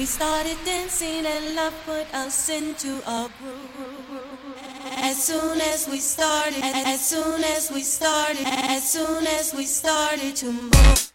We started dancing and love put us into a groove. As soon as we started, as soon as we started, as soon as we started to move.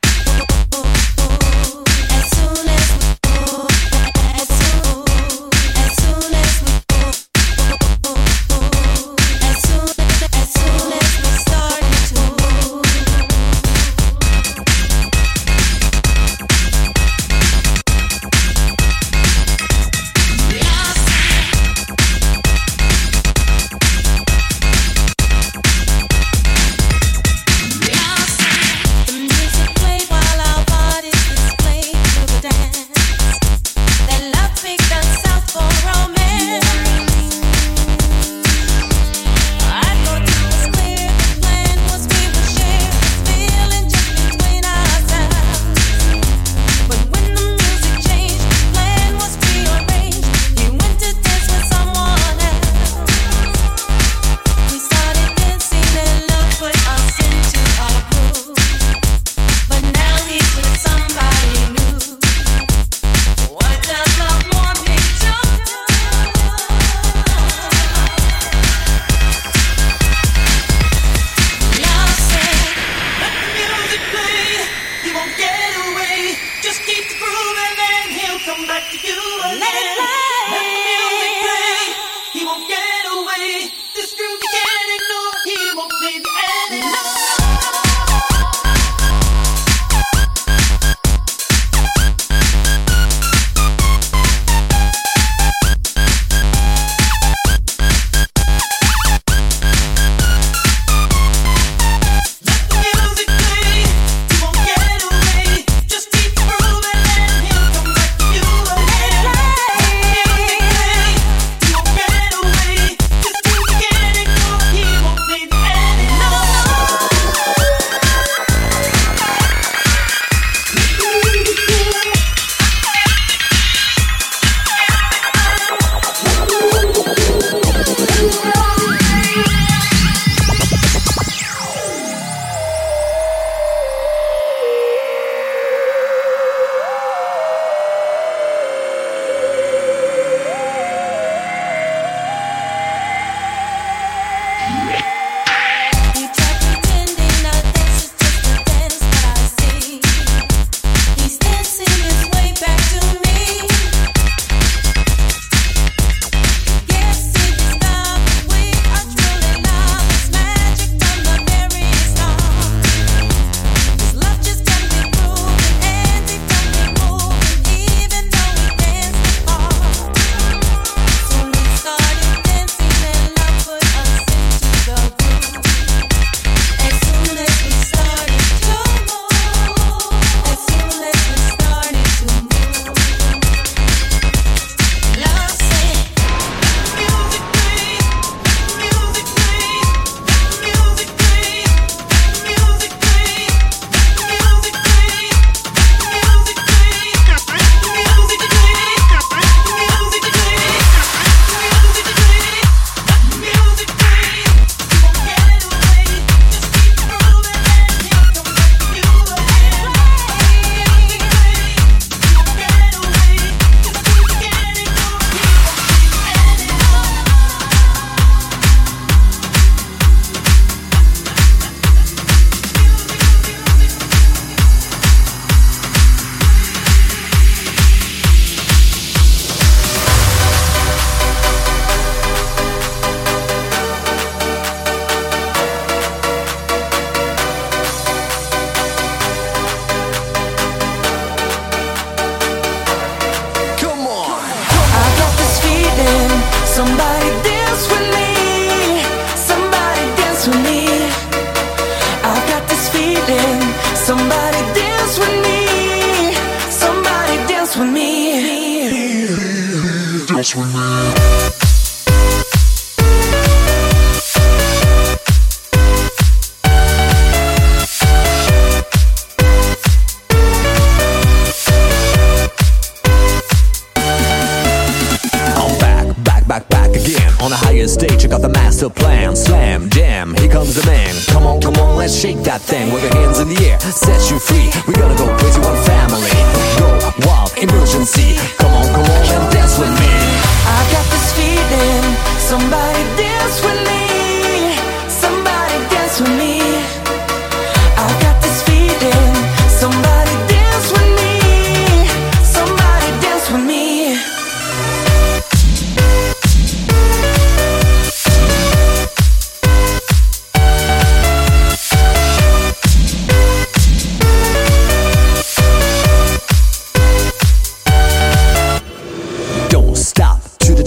thing with your hands in the air, set you free. We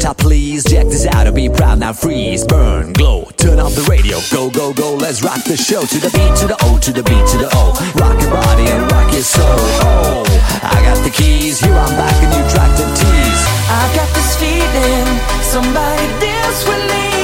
I please. Check this out, I'll be proud, now freeze, burn, glow. Turn off the radio, go, go, go, let's rock the show. To the beat, to the O, to the beat, to the O. Rock your body and rock your soul. Oh, I got the keys, here I'm back, a new track to tease. I got this feeling, somebody dance with me.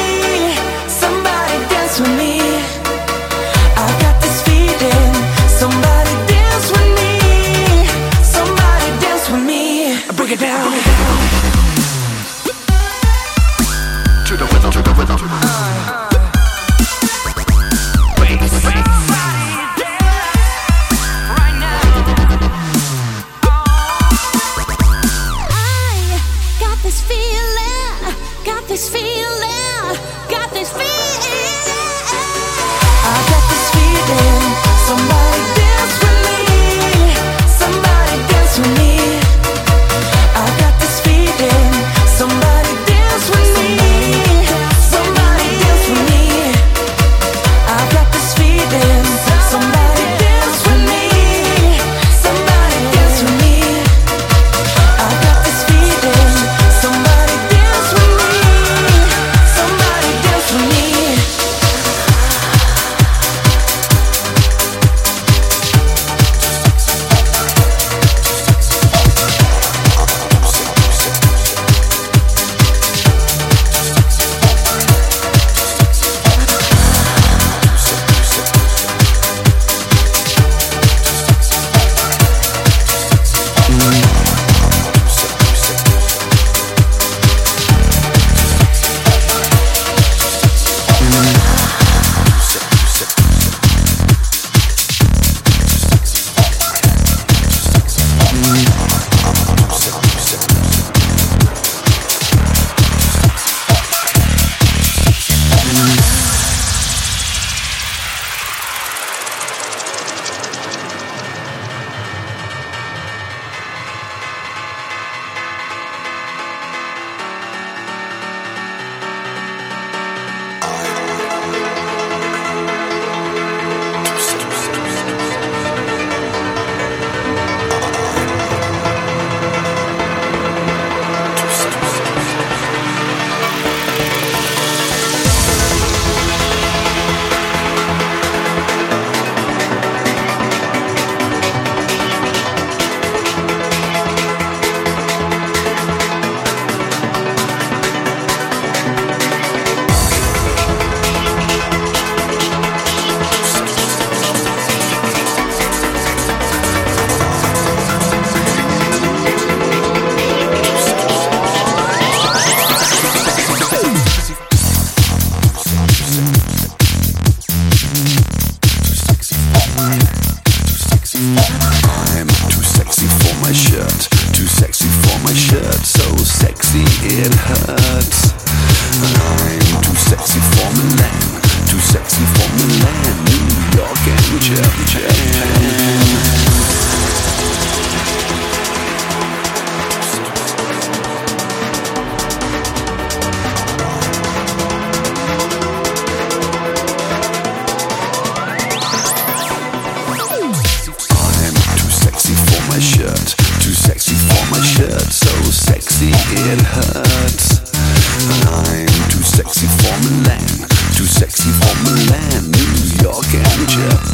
it hurts. And I'm too sexy for Milan, too sexy for Milan, New York and Japan.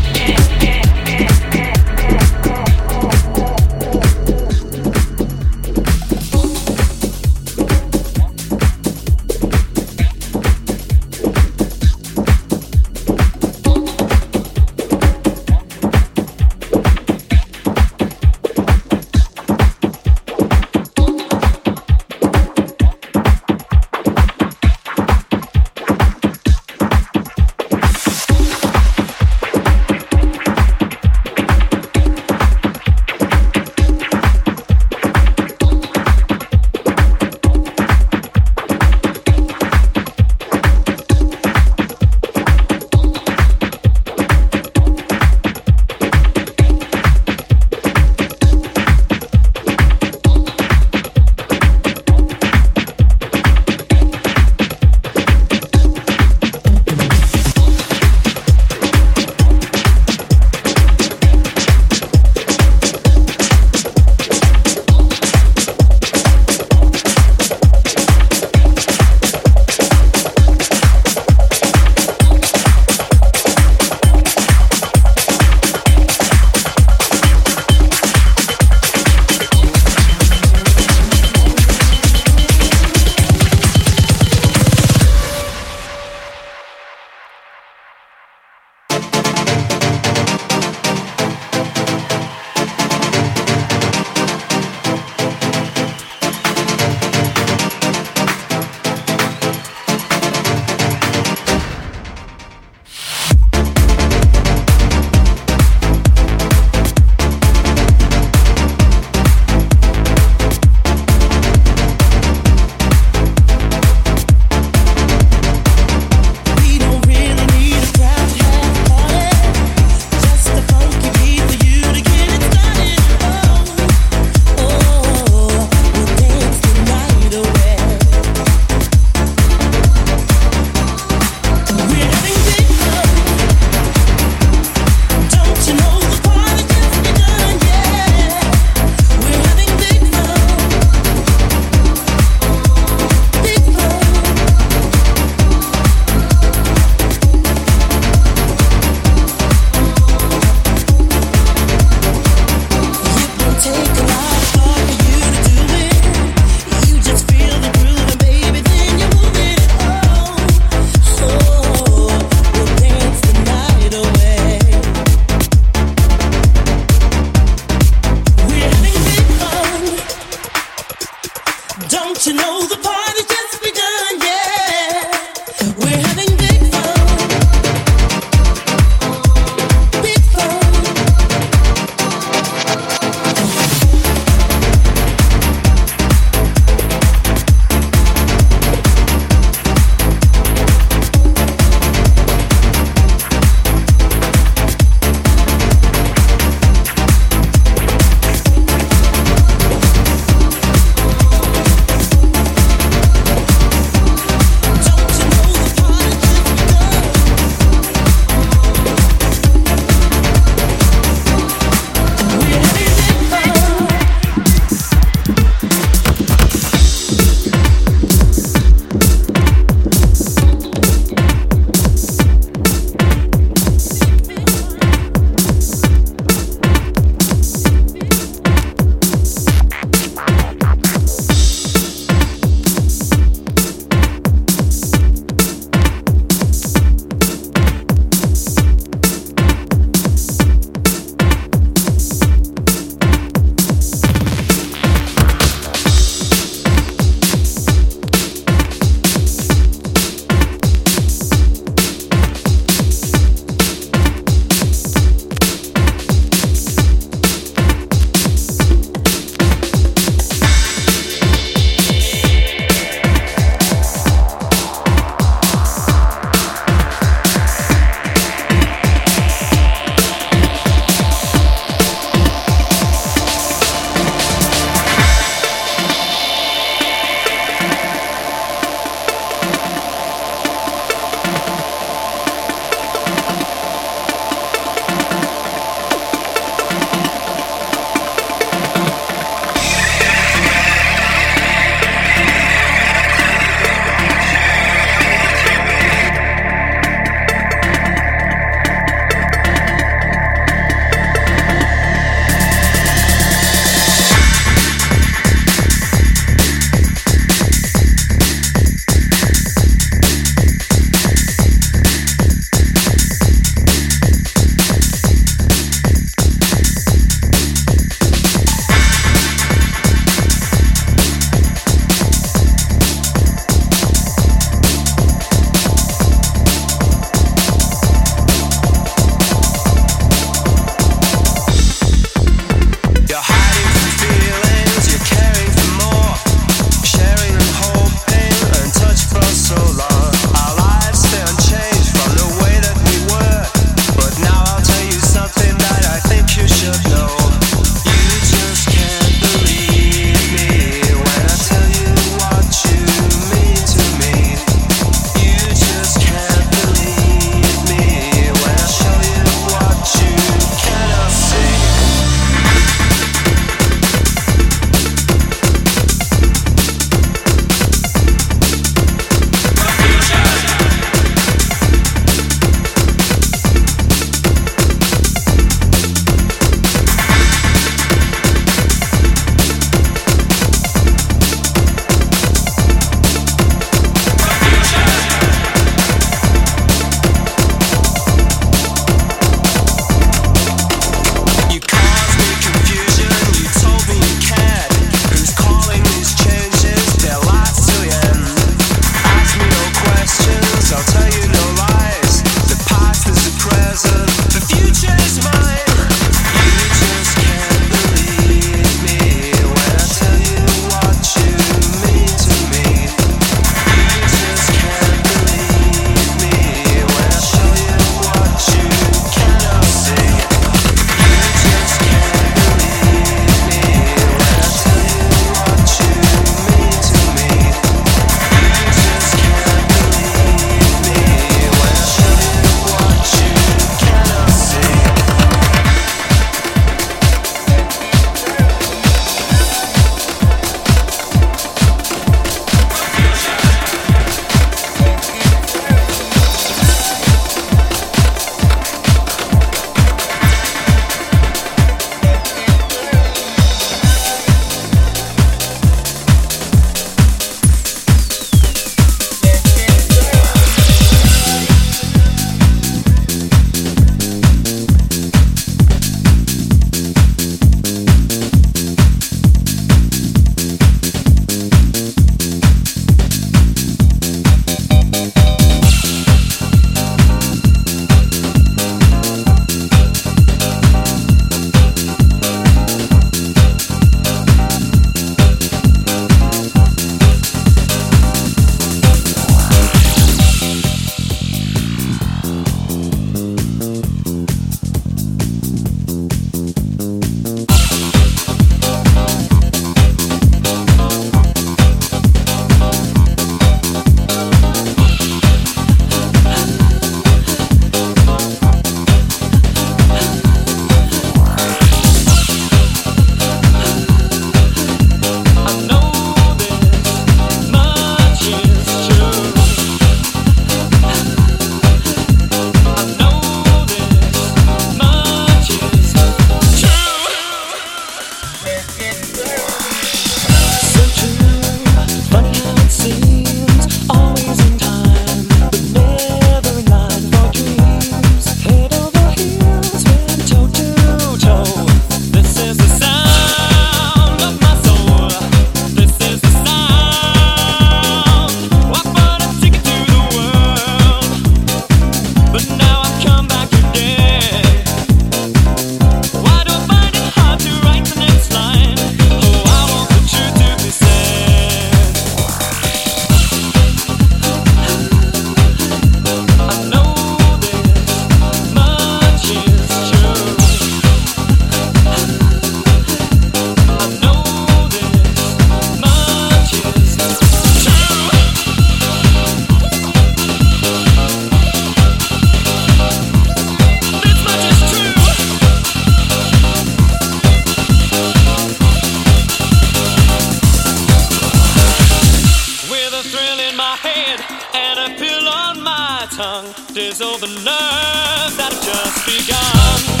tongue, tears the nerves that have just begun.